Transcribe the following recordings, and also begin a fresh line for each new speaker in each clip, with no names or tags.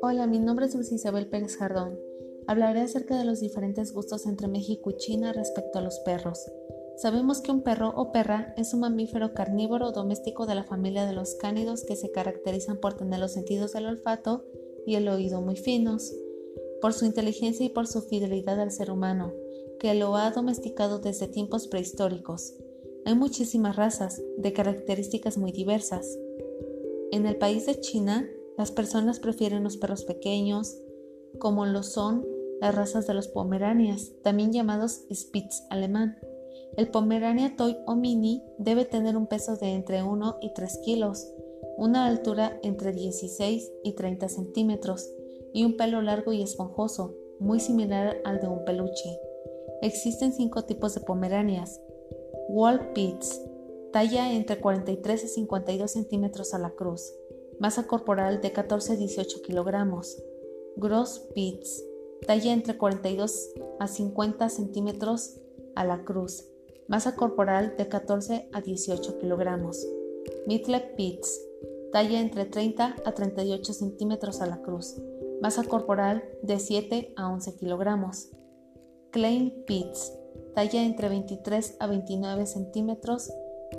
Hola, mi nombre es Dulce Isabel Pérez Jardón. Hablaré acerca de los diferentes gustos entre México y China respecto a los perros. Sabemos que un perro o perra es un mamífero carnívoro doméstico de la familia de los cánidos que se caracterizan por tener los sentidos del olfato y el oído muy finos, por su inteligencia y por su fidelidad al ser humano, que lo ha domesticado desde tiempos prehistóricos. Hay muchísimas razas, de características muy diversas. En el país de China, las personas prefieren los perros pequeños, como lo son las razas de los Pomeranias, también llamados Spitz alemán. El Pomerania Toy o Mini debe tener un peso de entre 1 y 3 kilos, una altura entre 16 y 30 centímetros y un pelo largo y esponjoso, muy similar al de un peluche. Existen cinco tipos de Pomeranias. Wall Pits, talla entre 43 y 52 centímetros a la cruz, masa corporal de 14 a 18 kilogramos. Gross Pits, talla entre 42 a 50 centímetros a la cruz, masa corporal de 14 a 18 kilogramos. Middle Pits, talla entre 30 a 38 centímetros a la cruz, masa corporal de 7 a 11 kilogramos. Klein Pits, talla entre 23 a 29 centímetros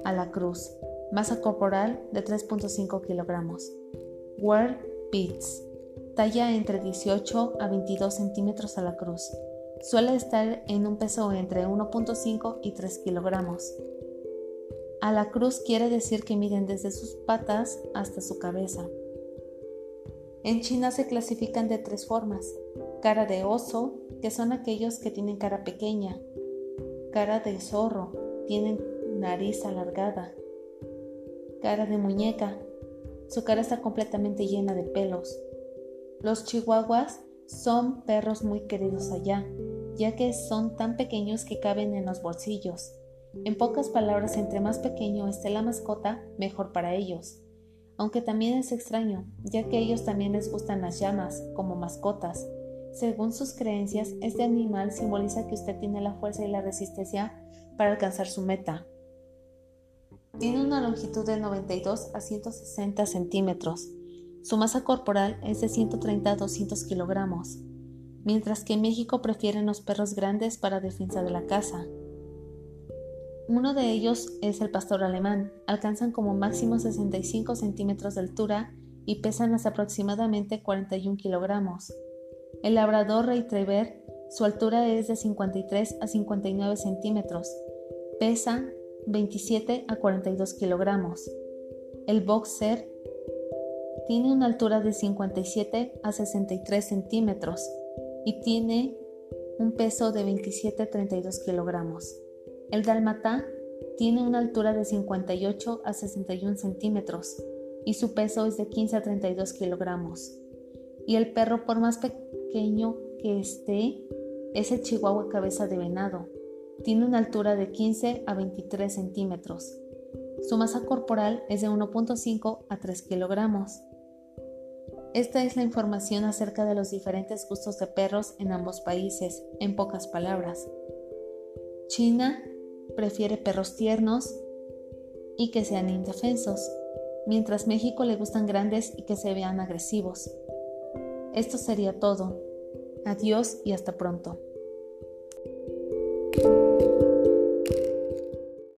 a la cruz, masa corporal de 3.5 kilogramos. Wear Pits, talla entre 18 a 22 centímetros a la cruz. Suele estar en un peso entre 1.5 y 3 kilogramos. A la cruz quiere decir que miden desde sus patas hasta su cabeza. En China se clasifican de tres formas. Cara de oso, que son aquellos que tienen cara pequeña. Cara de zorro, tienen nariz alargada. Cara de muñeca, su cara está completamente llena de pelos. Los chihuahuas son perros muy queridos allá, ya que son tan pequeños que caben en los bolsillos. En pocas palabras, entre más pequeño esté la mascota, mejor para ellos. Aunque también es extraño, ya que ellos también les gustan las llamas como mascotas. Según sus creencias, este animal simboliza que usted tiene la fuerza y la resistencia para alcanzar su meta. Tiene una longitud de 92 a 160 centímetros. Su masa corporal es de 130 a 200 kilogramos, mientras que en México prefieren los perros grandes para defensa de la casa. Uno de ellos es el pastor alemán. Alcanzan como máximo 65 centímetros de altura y pesan hasta aproximadamente 41 kilogramos. El labrador retriever, su altura es de 53 a 59 centímetros. Pesa 27 a 42 kilogramos. El boxer tiene una altura de 57 a 63 centímetros y tiene un peso de 27 a 32 kilogramos. El dalmatá tiene una altura de 58 a 61 centímetros y su peso es de 15 a 32 kilogramos. Y el perro, por más que esté, es el chihuahua cabeza de venado. Tiene una altura de 15 a 23 centímetros. Su masa corporal es de 1.5 a 3 kilogramos. Esta es la información acerca de los diferentes gustos de perros en ambos países, en pocas palabras. China prefiere perros tiernos y que sean indefensos, mientras México le gustan grandes y que se vean agresivos. Esto sería todo. Adiós y hasta pronto.